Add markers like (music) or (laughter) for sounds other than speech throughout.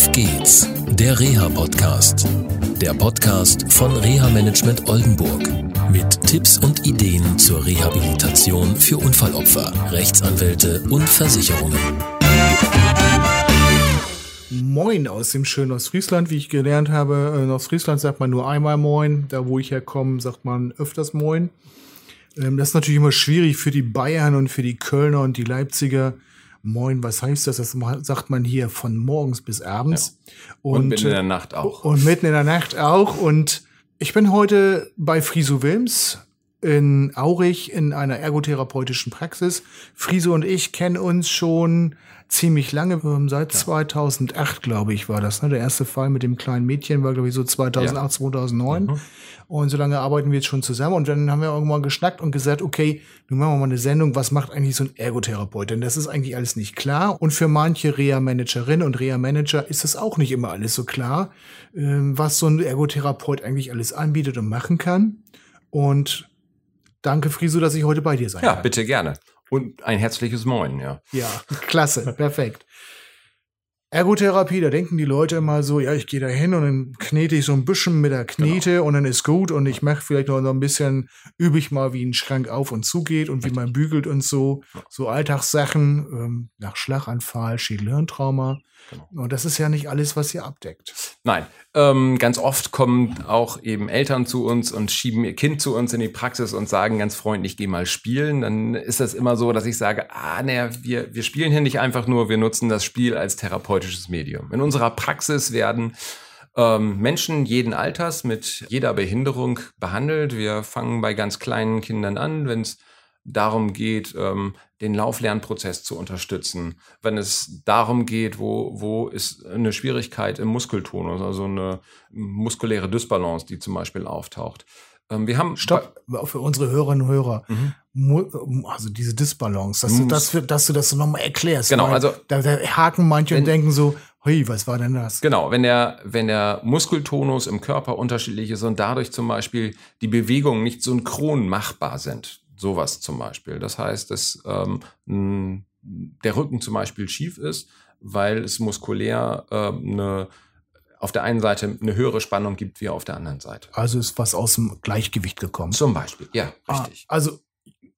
Auf geht's, der Reha-Podcast. Der Podcast von Reha-Management Oldenburg. Mit Tipps und Ideen zur Rehabilitation für Unfallopfer, Rechtsanwälte und Versicherungen. Moin aus dem schönen Ostfriesland, wie ich gelernt habe. In Ostfriesland sagt man nur einmal Moin. Da, wo ich herkomme, sagt man öfters Moin. Ähm, das ist natürlich immer schwierig für die Bayern und für die Kölner und die Leipziger. Moin, was heißt das? Das sagt man hier von morgens bis abends. Ja. Und, und, mitten in der Nacht auch. Und mitten in der Nacht auch. Und ich bin heute bei Friso Wilms in Aurich in einer ergotherapeutischen Praxis. Friso und ich kennen uns schon ziemlich lange, seit ja. 2008, glaube ich, war das. Ne? Der erste Fall mit dem kleinen Mädchen war, glaube ich, so 2008, ja. 2009. Mhm. Und so lange arbeiten wir jetzt schon zusammen. Und dann haben wir irgendwann geschnackt und gesagt, okay, nun machen wir mal eine Sendung, was macht eigentlich so ein Ergotherapeut? Denn das ist eigentlich alles nicht klar. Und für manche Reha-Managerinnen und Reha-Manager ist es auch nicht immer alles so klar, ähm, was so ein Ergotherapeut eigentlich alles anbietet und machen kann. Und danke, Friso, dass ich heute bei dir sein Ja, kann. bitte gerne. Und ein herzliches Moin, ja. Ja, klasse, (laughs) perfekt. Ergotherapie, da denken die Leute immer so, ja, ich gehe da hin und dann knete ich so ein bisschen mit der Knete genau. und dann ist gut und ich mache vielleicht noch ein bisschen, übe ich mal, wie ein Schrank auf und zugeht und wie man bügelt und so, so Alltagssachen, ähm, nach Schlaganfall, Schädelhirntrauma. Genau. Und das ist ja nicht alles, was ihr abdeckt. Nein, ähm, ganz oft kommen auch eben Eltern zu uns und schieben ihr Kind zu uns in die Praxis und sagen ganz freundlich, geh mal spielen. Dann ist das immer so, dass ich sage, ah, naja, wir, wir spielen hier nicht einfach nur, wir nutzen das Spiel als therapeutisches Medium. In unserer Praxis werden ähm, Menschen jeden Alters mit jeder Behinderung behandelt. Wir fangen bei ganz kleinen Kindern an, wenn es darum geht, ähm, den Lauflernprozess zu unterstützen, wenn es darum geht, wo, wo ist eine Schwierigkeit im Muskeltonus, also eine muskuläre Dysbalance, die zum Beispiel auftaucht. Ähm, wir haben Stopp, für unsere Hörerinnen und Hörer. Mhm. Also diese Dysbalance, dass du, das, dass du das so nochmal erklärst. Genau, also da, da haken manche wenn, und denken so, Hui, was war denn das? Genau, wenn der, wenn der Muskeltonus im Körper unterschiedlich ist und dadurch zum Beispiel die Bewegungen nicht synchron machbar sind. Sowas zum Beispiel. Das heißt, dass ähm, der Rücken zum Beispiel schief ist, weil es muskulär äh, eine auf der einen Seite eine höhere Spannung gibt wie auf der anderen Seite. Also ist was aus dem Gleichgewicht gekommen. Zum Beispiel, ja, ah, richtig. Ah, also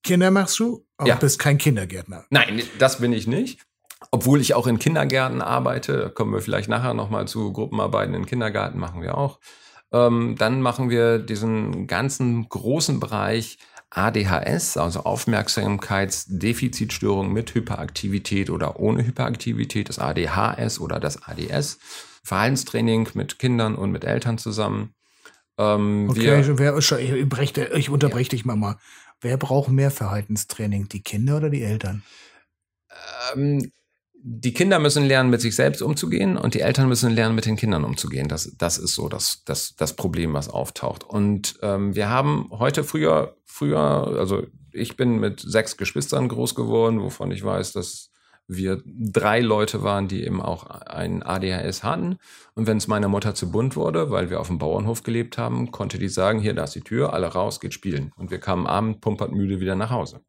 Kinder machst du, aber ja. bist kein Kindergärtner. Nein, das bin ich nicht. Obwohl ich auch in Kindergärten arbeite, kommen wir vielleicht nachher nochmal zu Gruppenarbeiten in Kindergarten, machen wir auch. Ähm, dann machen wir diesen ganzen großen Bereich ADHS, also Aufmerksamkeitsdefizitstörung mit Hyperaktivität oder ohne Hyperaktivität, das ADHS oder das ADS, Verhaltenstraining mit Kindern und mit Eltern zusammen. Ähm, okay, wer, ich, ich unterbreche ja. dich mal mal. Wer braucht mehr Verhaltenstraining, die Kinder oder die Eltern? Ähm, die Kinder müssen lernen, mit sich selbst umzugehen und die Eltern müssen lernen, mit den Kindern umzugehen. Das, das ist so das, das, das Problem, was auftaucht. Und ähm, wir haben heute früher, früher, also ich bin mit sechs Geschwistern groß geworden, wovon ich weiß, dass wir drei Leute waren, die eben auch ein ADHS hatten. Und wenn es meiner Mutter zu bunt wurde, weil wir auf dem Bauernhof gelebt haben, konnte die sagen, hier, da ist die Tür, alle raus, geht spielen. Und wir kamen abend pumpert müde wieder nach Hause.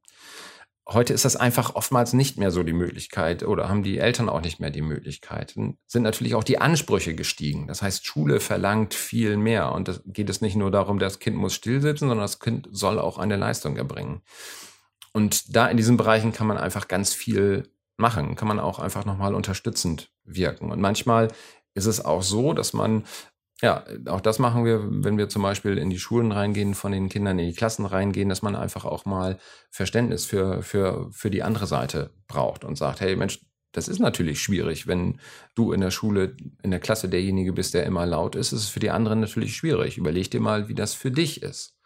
Heute ist das einfach oftmals nicht mehr so die Möglichkeit oder haben die Eltern auch nicht mehr die Möglichkeit. Sind natürlich auch die Ansprüche gestiegen. Das heißt, Schule verlangt viel mehr und da geht es nicht nur darum, das Kind muss stillsitzen, sondern das Kind soll auch eine Leistung erbringen. Und da in diesen Bereichen kann man einfach ganz viel machen, kann man auch einfach nochmal unterstützend wirken. Und manchmal ist es auch so, dass man ja, auch das machen wir, wenn wir zum Beispiel in die Schulen reingehen, von den Kindern in die Klassen reingehen, dass man einfach auch mal Verständnis für, für, für die andere Seite braucht und sagt, hey Mensch, das ist natürlich schwierig, wenn du in der Schule, in der Klasse derjenige bist, der immer laut ist, ist es für die anderen natürlich schwierig. Überleg dir mal, wie das für dich ist.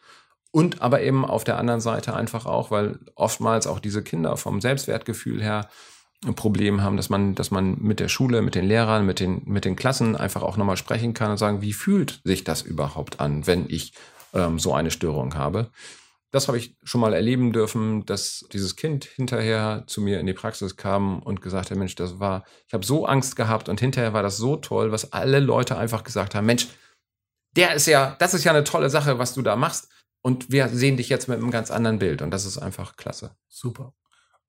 Und aber eben auf der anderen Seite einfach auch, weil oftmals auch diese Kinder vom Selbstwertgefühl her Problem haben, dass man, dass man mit der Schule, mit den Lehrern, mit den, mit den Klassen einfach auch nochmal sprechen kann und sagen, wie fühlt sich das überhaupt an, wenn ich ähm, so eine Störung habe. Das habe ich schon mal erleben dürfen, dass dieses Kind hinterher zu mir in die Praxis kam und gesagt hat, Mensch, das war, ich habe so Angst gehabt und hinterher war das so toll, was alle Leute einfach gesagt haben, Mensch, der ist ja, das ist ja eine tolle Sache, was du da machst. Und wir sehen dich jetzt mit einem ganz anderen Bild und das ist einfach klasse. Super.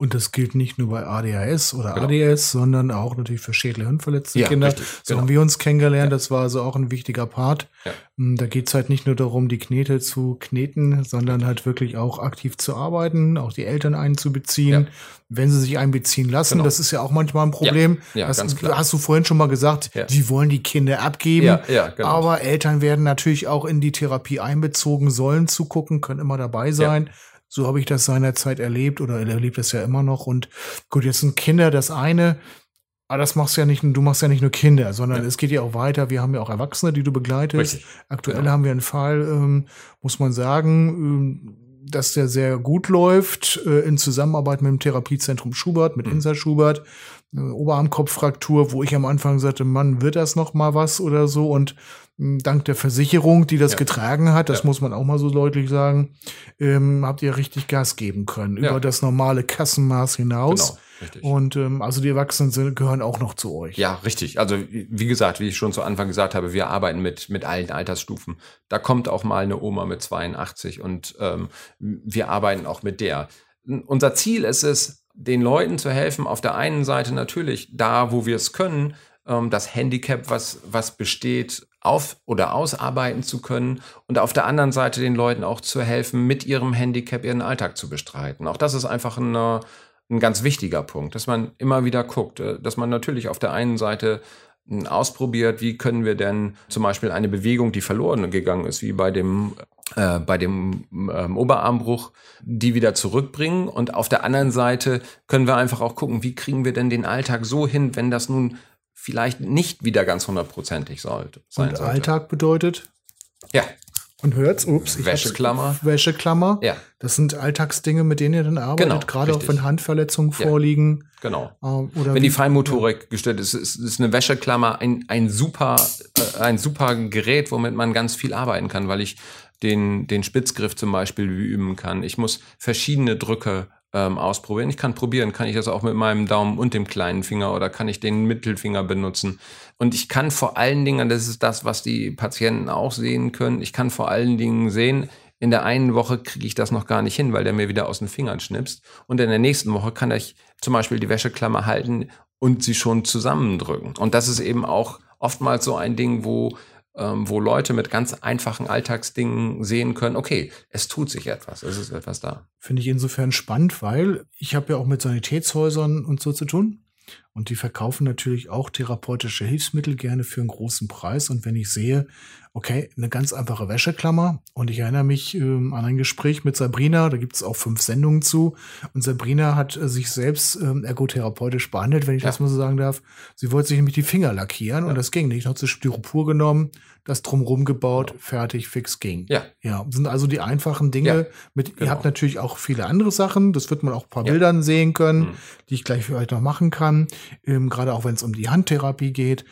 Und das gilt nicht nur bei ADHS oder genau. ADS, sondern auch natürlich für schädle-hirnverletzte ja, Kinder. Richtig, so genau. haben wir uns kennengelernt. Ja. Das war also auch ein wichtiger Part. Ja. Hm, da geht's halt nicht nur darum, die Knete zu kneten, sondern halt wirklich auch aktiv zu arbeiten, auch die Eltern einzubeziehen, ja. wenn sie sich einbeziehen lassen. Genau. Das ist ja auch manchmal ein Problem. Ja, ja das, ganz klar. Hast du vorhin schon mal gesagt, ja. die wollen die Kinder abgeben. Ja, ja, genau. Aber Eltern werden natürlich auch in die Therapie einbezogen, sollen zugucken, können immer dabei sein. Ja. So habe ich das seinerzeit erlebt oder erlebt es ja immer noch. Und gut, jetzt sind Kinder das eine. Aber das machst ja nicht, du machst ja nicht nur Kinder, sondern ja. es geht ja auch weiter. Wir haben ja auch Erwachsene, die du begleitest. Richtig. Aktuell genau. haben wir einen Fall, ähm, muss man sagen, ähm, dass der sehr gut läuft, äh, in Zusammenarbeit mit dem Therapiezentrum Schubert, mit mhm. Insa Schubert. Oberarmkopffraktur, wo ich am Anfang sagte, Mann, wird das noch mal was oder so? Und dank der Versicherung, die das ja. getragen hat, das ja. muss man auch mal so deutlich sagen, ähm, habt ihr richtig Gas geben können ja. über das normale Kassenmaß hinaus. Genau. Richtig. Und ähm, also die Erwachsenen sind, gehören auch noch zu euch. Ja, richtig. Also wie gesagt, wie ich schon zu Anfang gesagt habe, wir arbeiten mit mit allen Altersstufen. Da kommt auch mal eine Oma mit 82 und ähm, wir arbeiten auch mit der. Unser Ziel ist es, den Leuten zu helfen. Auf der einen Seite natürlich da, wo wir es können, ähm, das Handicap, was was besteht, auf oder ausarbeiten zu können und auf der anderen Seite den Leuten auch zu helfen, mit ihrem Handicap ihren Alltag zu bestreiten. Auch das ist einfach ein, ein ganz wichtiger Punkt, dass man immer wieder guckt, äh, dass man natürlich auf der einen Seite hm, ausprobiert, wie können wir denn zum Beispiel eine Bewegung, die verloren gegangen ist, wie bei dem äh, bei dem ähm, Oberarmbruch, die wieder zurückbringen. Und auf der anderen Seite können wir einfach auch gucken, wie kriegen wir denn den Alltag so hin, wenn das nun vielleicht nicht wieder ganz hundertprozentig sollte. Und sollte. Alltag bedeutet? Ja. Und hört's, ups, Wäscheklammer. Wäscheklammer. Ja. Das sind Alltagsdinge, mit denen ihr dann arbeitet, genau, gerade richtig. auch wenn Handverletzungen ja. vorliegen. Genau. Äh, oder wenn die Feinmotorik ja. gestellt ist, ist, ist eine Wäscheklammer ein, ein super, äh, ein super Gerät, womit man ganz viel arbeiten kann, weil ich den, den Spitzgriff zum Beispiel üben kann. Ich muss verschiedene Drücke ähm, ausprobieren. Ich kann probieren, kann ich das auch mit meinem Daumen und dem kleinen Finger oder kann ich den Mittelfinger benutzen. Und ich kann vor allen Dingen, das ist das, was die Patienten auch sehen können, ich kann vor allen Dingen sehen, in der einen Woche kriege ich das noch gar nicht hin, weil der mir wieder aus den Fingern schnipst. Und in der nächsten Woche kann ich zum Beispiel die Wäscheklammer halten und sie schon zusammendrücken. Und das ist eben auch oftmals so ein Ding, wo ähm, wo Leute mit ganz einfachen Alltagsdingen sehen können, okay, es tut sich etwas, es ist etwas da. Finde ich insofern spannend, weil ich habe ja auch mit Sanitätshäusern und so zu tun. Und die verkaufen natürlich auch therapeutische Hilfsmittel gerne für einen großen Preis. Und wenn ich sehe, okay, eine ganz einfache Wäscheklammer. Und ich erinnere mich ähm, an ein Gespräch mit Sabrina, da gibt es auch fünf Sendungen zu. Und Sabrina hat äh, sich selbst ähm, ergotherapeutisch behandelt, wenn ich ja. das mal so sagen darf. Sie wollte sich nämlich die Finger lackieren ja. und das ging nicht. Hat sie Styropor genommen, das drumrum gebaut, genau. fertig, fix ging. Ja. Ja, sind also die einfachen Dinge. Ja, mit, genau. Ihr habt natürlich auch viele andere Sachen. Das wird man auch ein paar Bildern sehen können, mhm. die ich gleich für euch noch machen kann. Ähm, Gerade auch wenn es um die Handtherapie geht.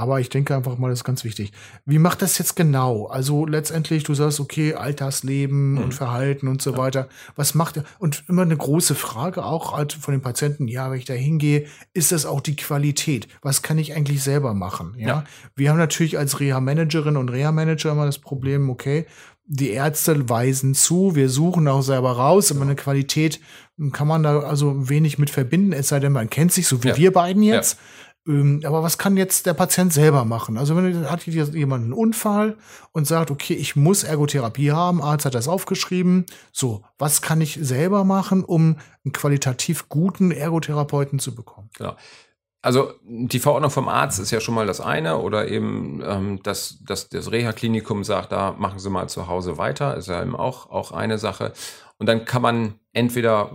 Aber ich denke einfach mal, das ist ganz wichtig. Wie macht das jetzt genau? Also letztendlich, du sagst, okay, Altersleben mhm. und Verhalten und so ja. weiter. Was macht er? Und immer eine große Frage auch halt von den Patienten, ja, wenn ich da hingehe, ist das auch die Qualität? Was kann ich eigentlich selber machen? Ja. ja. Wir haben natürlich als Reha-Managerin und Reha-Manager immer das Problem, okay, die Ärzte weisen zu, wir suchen auch selber raus, aber eine Qualität kann man da also wenig mit verbinden, es sei denn, man kennt sich, so wie ja. wir beiden jetzt. Ähm, aber was kann jetzt der Patient selber machen? Also wenn hat jemand einen Unfall und sagt, okay, ich muss Ergotherapie haben, Arzt hat das aufgeschrieben. So, was kann ich selber machen, um einen qualitativ guten Ergotherapeuten zu bekommen? Genau. Also die Verordnung vom Arzt ist ja schon mal das eine oder eben ähm, dass, dass das Reha-Klinikum sagt, da machen Sie mal zu Hause weiter, ist ja eben auch, auch eine Sache. Und dann kann man entweder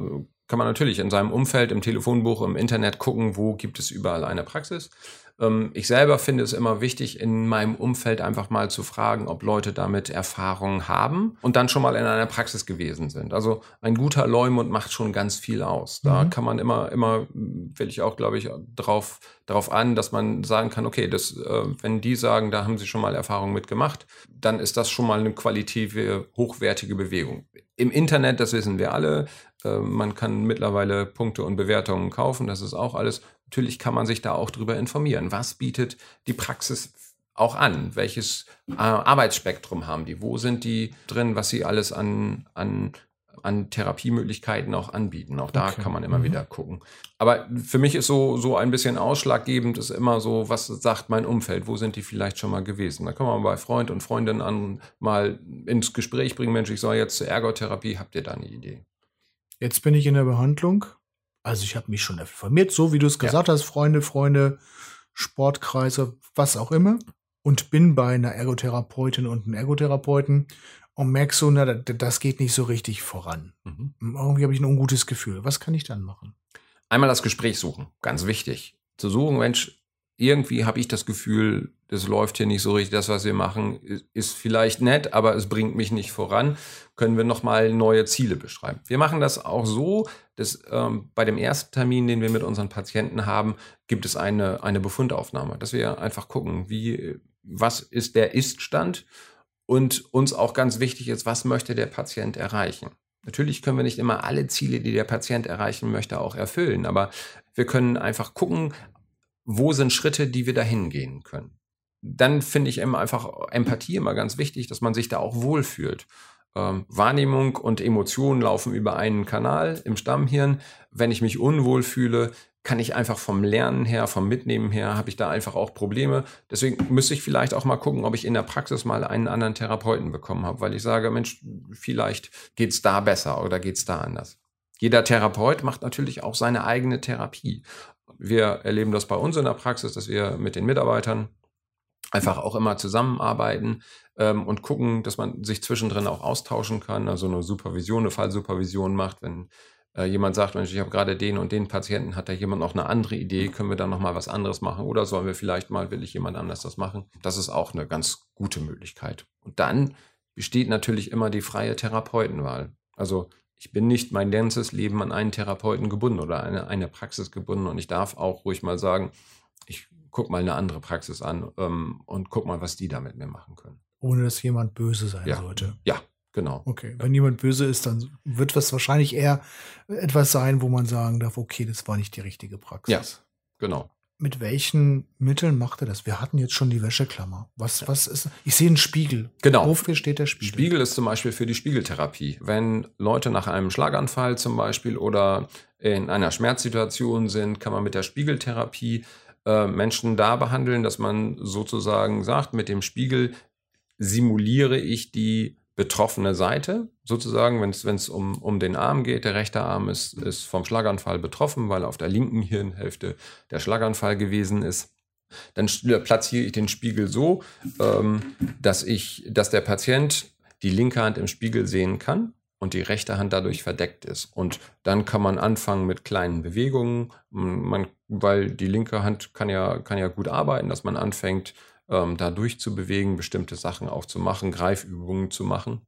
kann man natürlich in seinem Umfeld, im Telefonbuch, im Internet gucken, wo gibt es überall eine Praxis. Ähm, ich selber finde es immer wichtig, in meinem Umfeld einfach mal zu fragen, ob Leute damit Erfahrungen haben und dann schon mal in einer Praxis gewesen sind. Also ein guter Leumund macht schon ganz viel aus. Da mhm. kann man immer, immer, will ich auch, glaube ich, drauf, darauf an, dass man sagen kann, okay, das, äh, wenn die sagen, da haben sie schon mal Erfahrungen mitgemacht, dann ist das schon mal eine qualitative, hochwertige Bewegung. Im Internet, das wissen wir alle, äh, man kann mittlerweile Punkte und Bewertungen kaufen, das ist auch alles natürlich kann man sich da auch drüber informieren. Was bietet die Praxis auch an? Welches äh, Arbeitsspektrum haben die? Wo sind die drin, was sie alles an, an an Therapiemöglichkeiten auch anbieten. Auch da Okay. kann man immer Mhm. wieder gucken. Aber für mich ist so, so ein bisschen ausschlaggebend, ist immer so, was sagt mein Umfeld? Wo sind die vielleicht schon mal gewesen? Da kann man bei Freund und Freundin an mal ins Gespräch bringen, Mensch, ich soll jetzt zur Ergotherapie, habt ihr da eine Idee? Jetzt bin ich in der Behandlung. Also ich habe mich schon informiert, so wie du es Ja. gesagt hast, Freunde, Freunde, Sportkreise, was auch immer. Und bin bei einer Ergotherapeutin und einem Ergotherapeuten und merk so, na, da- das geht nicht so richtig voran. Mhm. Irgendwie habe ich ein ungutes Gefühl. Was kann ich dann machen? Einmal das Gespräch suchen, ganz wichtig. Zu suchen, Mensch, irgendwie habe ich das Gefühl, das läuft hier nicht so richtig. Das, was wir machen, ist- vielleicht nett, aber es bringt mich nicht voran. Können wir nochmal neue Ziele beschreiben? Wir machen das auch so, dass ähm, bei dem ersten Termin, den wir mit unseren Patienten haben, gibt es eine, eine Befundaufnahme, dass wir einfach gucken, wie, was ist der Ist-Stand und uns auch ganz wichtig ist, was möchte der Patient erreichen. Natürlich können wir nicht immer alle Ziele, die der Patient erreichen möchte, auch erfüllen, aber wir können einfach gucken, wo sind Schritte, die wir dahin gehen können. Dann finde ich immer einfach Empathie immer ganz wichtig, dass man sich da auch wohlfühlt. Ähm, Wahrnehmung und Emotionen laufen über einen Kanal im Stammhirn. Wenn ich mich unwohl fühle, kann ich einfach vom Lernen her, vom Mitnehmen her, habe ich da einfach auch Probleme. Deswegen müsste ich vielleicht auch mal gucken, ob ich in der Praxis mal einen anderen Therapeuten bekommen habe, weil ich sage, Mensch, vielleicht geht's da besser oder geht's da anders. Jeder Therapeut macht natürlich auch seine eigene Therapie. Wir erleben das bei uns in der Praxis, dass wir mit den Mitarbeitern einfach auch immer zusammenarbeiten ähm, und gucken, dass man sich zwischendrin auch austauschen kann, also eine Supervision, eine Fallsupervision macht, wenn äh, jemand sagt, Mensch, ich habe gerade den und den Patienten, hat da jemand noch eine andere Idee, können wir dann noch mal was anderes machen oder sollen wir vielleicht mal, will ich jemand anders das machen? Das ist auch eine ganz gute Möglichkeit. Und dann besteht natürlich immer die freie Therapeutenwahl. Also ich bin nicht mein ganzes Leben an einen Therapeuten gebunden oder eine, eine Praxis gebunden und ich darf auch ruhig mal sagen, ich guck mal eine andere Praxis an ähm, und guck mal, was die da mit mir machen können. Ohne dass jemand böse sein Ja. sollte. Ja, genau. Okay, wenn jemand böse ist, dann wird das wahrscheinlich eher etwas sein, wo man sagen darf, okay, das war nicht die richtige Praxis. Ja, genau. Mit welchen Mitteln macht er das? Wir hatten jetzt schon die Wäscheklammer. Was, was ist? Ich sehe einen Spiegel. Genau. Wofür steht der Spiegel? Spiegel ist zum Beispiel für die Spiegeltherapie. Wenn Leute nach einem Schlaganfall zum Beispiel oder in einer Schmerzsituation sind, kann man mit der Spiegeltherapie äh, Menschen da behandeln, dass man sozusagen sagt, mit dem Spiegel simuliere ich die betroffene Seite, sozusagen, wenn es um, um den Arm geht. Der rechte Arm ist, ist vom Schlaganfall betroffen, weil auf der linken Hirnhälfte der Schlaganfall gewesen ist. Dann st- platziere ich den Spiegel so, ähm, dass ich, dass der Patient die linke Hand im Spiegel sehen kann und die rechte Hand dadurch verdeckt ist. Und dann kann man anfangen mit kleinen Bewegungen, man, weil die linke Hand kann ja, kann ja gut arbeiten, dass man anfängt, ähm, da durchzubewegen, bestimmte Sachen auch zu machen, Greifübungen zu machen.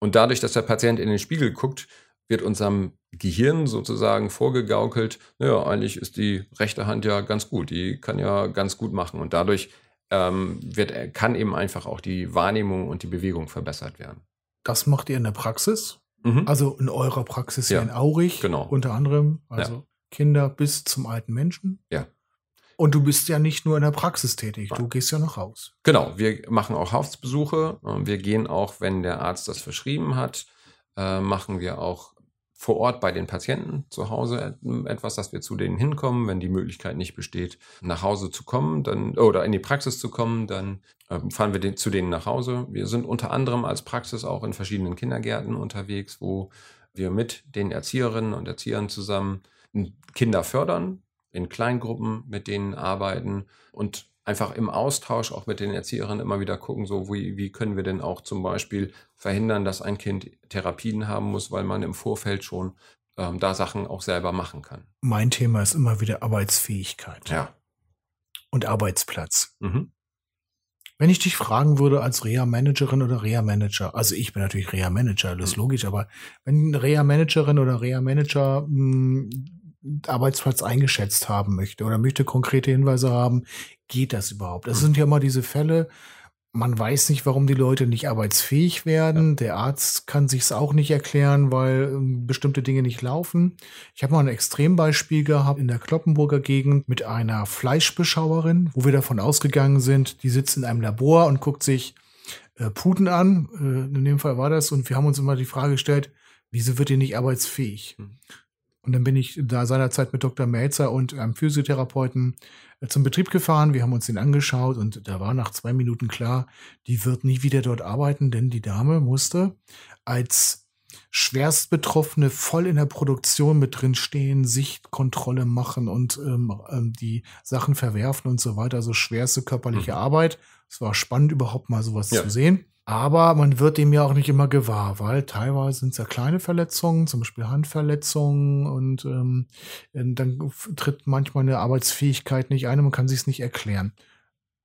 Und dadurch, dass der Patient in den Spiegel guckt, wird unserem Gehirn sozusagen vorgegaukelt, naja, eigentlich ist die rechte Hand ja ganz gut, die kann ja ganz gut machen. Und dadurch ähm, wird, kann eben einfach auch die Wahrnehmung und die Bewegung verbessert werden. Das macht ihr in der Praxis? Mhm. Also in eurer Praxis Ja, hier in Aurich, genau. unter anderem, also Kinder bis zum alten Menschen. Ja. Und du bist ja nicht nur in der Praxis tätig, du gehst ja noch raus. Genau, wir machen auch Hausbesuche. Wir gehen auch, wenn der Arzt das verschrieben hat, äh, machen wir auch vor Ort bei den Patienten zu Hause et- etwas, dass wir zu denen hinkommen. Wenn die Möglichkeit nicht besteht, nach Hause zu kommen, dann oder in die Praxis zu kommen, dann ähm, fahren wir zu denen nach Hause. Wir sind unter anderem als Praxis auch in verschiedenen Kindergärten unterwegs, wo wir mit den Erzieherinnen und Erziehern zusammen Kinder fördern, in Kleingruppen mit denen arbeiten und einfach im Austausch auch mit den Erzieherinnen immer wieder gucken, so wie, wie können wir denn auch zum Beispiel verhindern, dass ein Kind Therapien haben muss, weil man im Vorfeld schon ähm, da Sachen auch selber machen kann. Mein Thema ist immer wieder Arbeitsfähigkeit Ja. und Arbeitsplatz. Mhm. Wenn ich dich fragen würde als Reha-Managerin oder Reha-Manager, also ich bin natürlich Reha-Manager, das ist Mhm. logisch, aber wenn Reha-Managerin oder Reha-Manager mh, Arbeitsplatz eingeschätzt haben möchte oder möchte konkrete Hinweise haben, geht das überhaupt? Das Mhm. sind ja immer diese Fälle, man weiß nicht, warum die Leute nicht arbeitsfähig werden. Der Arzt kann sich's auch nicht erklären, weil ähm, bestimmte Dinge nicht laufen. Ich habe mal ein Extrembeispiel gehabt in der Kloppenburger Gegend mit einer Fleischbeschauerin, wo wir davon ausgegangen sind, die sitzt in einem Labor und guckt sich äh, Puten an. Äh, in dem Fall war das. Und wir haben uns immer die Frage gestellt, wieso wird die nicht arbeitsfähig? Mhm. Und dann bin ich da seinerzeit mit Dr. Melzer und einem Physiotherapeuten äh, zum Betrieb gefahren. Wir haben uns den angeschaut und da war nach zwei Minuten klar, die wird nie wieder dort arbeiten, denn die Dame musste als Schwerstbetroffene voll in der Produktion mit drin stehen, Sichtkontrolle machen und ähm, ähm, die Sachen verwerfen und so weiter. Also schwerste körperliche mhm. Arbeit. Es war spannend, überhaupt mal sowas ja. zu sehen. Aber man wird dem ja auch nicht immer gewahr, weil teilweise sind es ja kleine Verletzungen, zum Beispiel Handverletzungen und ähm, dann tritt manchmal eine Arbeitsfähigkeit nicht ein und man kann sich es nicht erklären.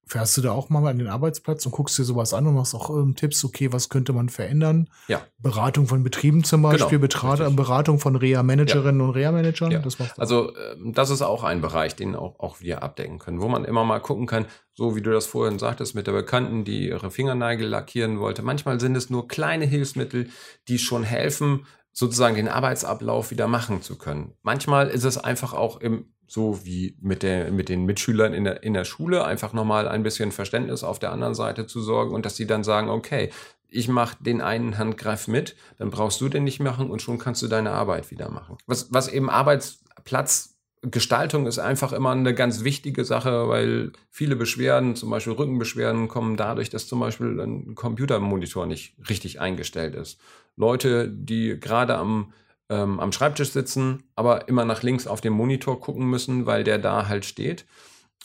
Fährst du da auch mal an den Arbeitsplatz und guckst dir sowas an und machst auch ähm, Tipps, okay, was könnte man verändern? Ja. Beratung von Betrieben zum Beispiel, genau, Betrate, Beratung von Reha-Managerinnen ja. und Reha-Managern. Ja. Das also ähm, das ist auch ein Bereich, den auch, auch wir abdecken können, wo man immer mal gucken kann, so wie du das vorhin sagtest, mit der Bekannten, die ihre Fingernägel lackieren wollte. Manchmal sind es nur kleine Hilfsmittel, die schon helfen, sozusagen den Arbeitsablauf wieder machen zu können. Manchmal ist es einfach auch im so wie mit, der, mit den Mitschülern in der, in der Schule, einfach nochmal ein bisschen Verständnis auf der anderen Seite zu sorgen und dass sie dann sagen, okay, ich mache den einen Handgreif mit, dann brauchst du den nicht machen und schon kannst du deine Arbeit wieder machen. Was, was eben Arbeitsplatzgestaltung ist einfach immer eine ganz wichtige Sache, weil viele Beschwerden, zum Beispiel Rückenbeschwerden, kommen dadurch, dass zum Beispiel ein Computermonitor nicht richtig eingestellt ist. Leute, die gerade am ähm, am Schreibtisch sitzen, aber immer nach links auf den Monitor gucken müssen, weil der da halt steht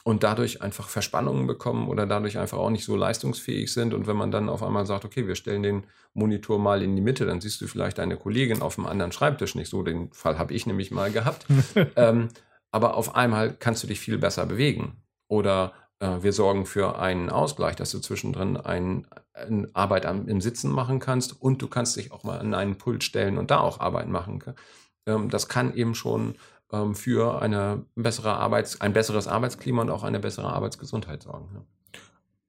und dadurch einfach Verspannungen bekommen oder dadurch einfach auch nicht so leistungsfähig sind. Und wenn man dann auf einmal sagt, okay, wir stellen den Monitor mal in die Mitte, dann siehst du vielleicht deine Kollegin auf dem anderen Schreibtisch nicht so. Den Fall habe ich nämlich mal gehabt. (laughs) ähm, aber auf einmal kannst du dich viel besser bewegen. Oder wir sorgen für einen Ausgleich, dass du zwischendrin ein, eine Arbeit im Sitzen machen kannst und du kannst dich auch mal an einen Pult stellen und da auch Arbeit machen. Ähm, das kann eben schon ähm, für eine bessere Arbeits-, ein besseres Arbeitsklima und auch eine bessere Arbeitsgesundheit sorgen.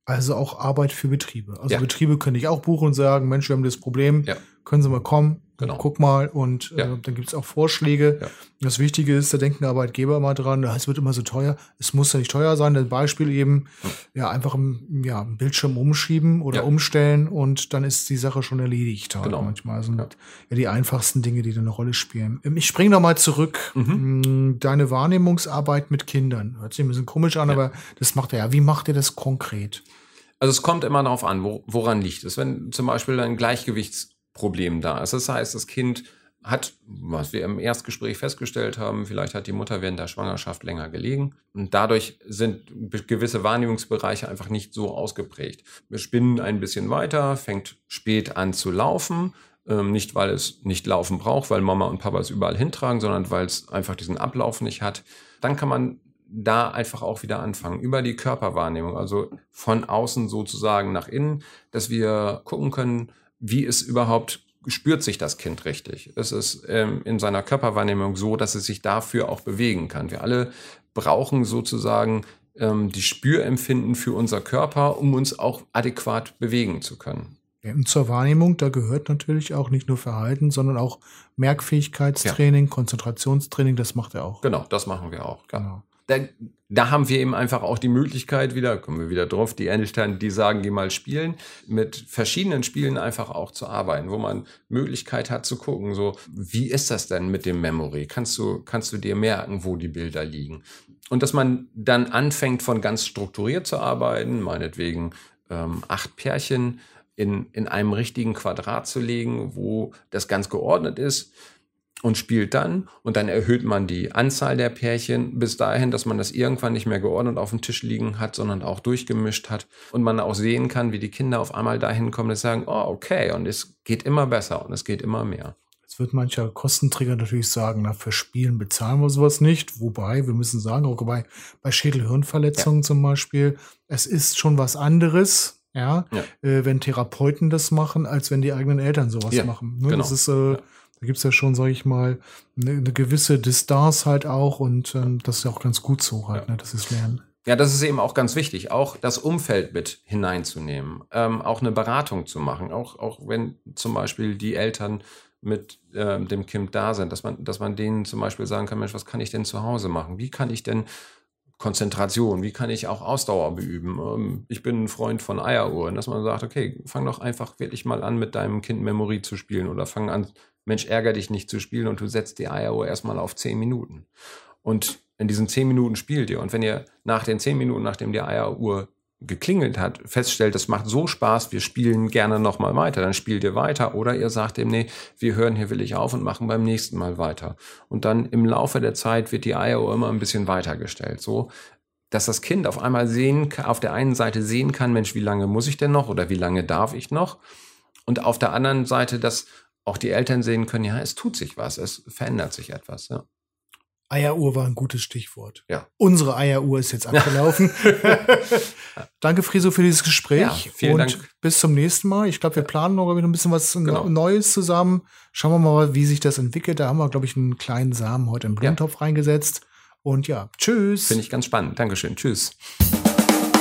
Also auch Arbeit für Betriebe. Also ja. Betriebe können ich auch buchen und sagen, Mensch, wir haben das Problem, ja. können Sie mal kommen, Genau. Guck mal und ja. äh, dann gibt es auch Vorschläge. Ja. Das Wichtige ist, da denken Arbeitgeber mal dran, es wird immer so teuer. Es muss ja nicht teuer sein. Das Beispiel eben, ja, ja einfach im, ja, im Bildschirm umschieben oder umstellen und dann ist die Sache schon erledigt. Halt. Genau. Manchmal sind ja. die einfachsten Dinge, die da eine Rolle spielen. Ähm, ich springe noch mal zurück. Mhm. Mm, deine Wahrnehmungsarbeit mit Kindern. Hört sich ein bisschen komisch an, aber das macht er ja. Wie macht ihr das konkret? Also es kommt immer darauf an, wo, woran liegt es. Wenn zum Beispiel ein Gleichgewichts Problem da ist. Das heißt, das Kind hat, was wir im Erstgespräch festgestellt haben, vielleicht hat die Mutter während der Schwangerschaft länger gelegen und dadurch sind gewisse Wahrnehmungsbereiche einfach nicht so ausgeprägt. Wir spinnen ein bisschen weiter, fängt spät an zu laufen, ähm, nicht weil es nicht laufen braucht, weil Mama und Papa es überall hintragen, sondern weil es einfach diesen Ablauf nicht hat. Dann kann man da einfach auch wieder anfangen, über die Körperwahrnehmung, also von außen sozusagen nach innen, dass wir gucken können, wie ist überhaupt, spürt sich das Kind richtig? Ist es ähm, in seiner Körperwahrnehmung so, dass es sich dafür auch bewegen kann? Wir alle brauchen sozusagen ähm, die Spürempfinden für unser Körper, um uns auch adäquat bewegen zu können. Ja, und zur Wahrnehmung, da gehört natürlich auch nicht nur Verhalten, sondern auch Merkfähigkeitstraining, ja. Konzentrationstraining, das macht er auch. Genau, das machen wir auch. Genau da, da haben wir eben einfach auch die Möglichkeit wieder, kommen wir wieder drauf, die Eltern, die sagen, geh mal spielen, mit verschiedenen Spielen einfach auch zu arbeiten, wo man Möglichkeit hat zu gucken, so, wie ist das denn mit dem Memory? Kannst du, kannst du dir merken, wo die Bilder liegen? Und dass man dann anfängt, von ganz strukturiert zu arbeiten, meinetwegen ähm, acht Pärchen in, in einem richtigen Quadrat zu legen, wo das ganz geordnet ist und spielt dann und dann erhöht man die Anzahl der Pärchen bis dahin, dass man das irgendwann nicht mehr geordnet auf dem Tisch liegen hat, sondern auch durchgemischt hat und man auch sehen kann, wie die Kinder auf einmal dahin kommen und sagen, oh, okay, und es geht immer besser und es geht immer mehr. Jetzt wird mancher Kostenträger natürlich sagen, na, für Spielen bezahlen wir sowas nicht. Wobei, wir müssen sagen, auch bei, bei Schädelhirnverletzungen ja. zum Beispiel, es ist schon was anderes, ja, ja. Äh, wenn Therapeuten das machen, als wenn die eigenen Eltern sowas ja, machen. Ne? Genau. Das ist, äh, da gibt es ja schon, sage ich mal, eine, eine, gewisse Distanz halt auch und ähm, das ist ja auch ganz gut so halt, ja. ne, das ist Lernen. Ja, das ist eben auch ganz wichtig, auch das Umfeld mit hineinzunehmen, ähm, auch eine Beratung zu machen, auch, auch wenn zum Beispiel die Eltern mit äh, dem Kind da sind, dass man, dass man denen zum Beispiel sagen kann, Mensch, was kann ich denn zu Hause machen? Wie kann ich denn Konzentration? Wie kann ich auch Ausdauer beüben? Ähm, ich bin ein Freund von Eieruhren, dass man sagt, okay, fang doch einfach wirklich mal an, mit deinem Kind Memory zu spielen oder fang an, Mensch, ärger dich nicht zu spielen und du setzt die Eieruhr erstmal auf zehn Minuten. Und in diesen zehn Minuten spielt ihr. Und wenn ihr nach den zehn Minuten, nachdem die Eieruhr geklingelt hat, feststellt, das macht so Spaß, wir spielen gerne nochmal weiter, dann spielt ihr weiter oder ihr sagt dem, nee, wir hören hier willig auf und machen beim nächsten Mal weiter. Und dann im Laufe der Zeit wird die Eieruhr immer ein bisschen weitergestellt, so dass das Kind auf einmal sehen, auf der einen Seite sehen kann, Mensch, wie lange muss ich denn noch oder wie lange darf ich noch? Und auf der anderen Seite, dass auch die Eltern sehen können, ja, es tut sich was, es verändert sich etwas. Ja. Eieruhr war ein gutes Stichwort. Ja. Unsere Eieruhr ist jetzt abgelaufen. (laughs) Danke, Friso, für dieses Gespräch. Ja, vielen und Dank. bis zum nächsten Mal. Ich glaube, wir planen noch ein bisschen was Genau. Neues zusammen. Schauen wir mal, wie sich das entwickelt. Da haben wir, glaube ich, einen kleinen Samen heute im Blumentopf reingesetzt. Und ja, tschüss. Finde ich ganz spannend. Dankeschön. Tschüss.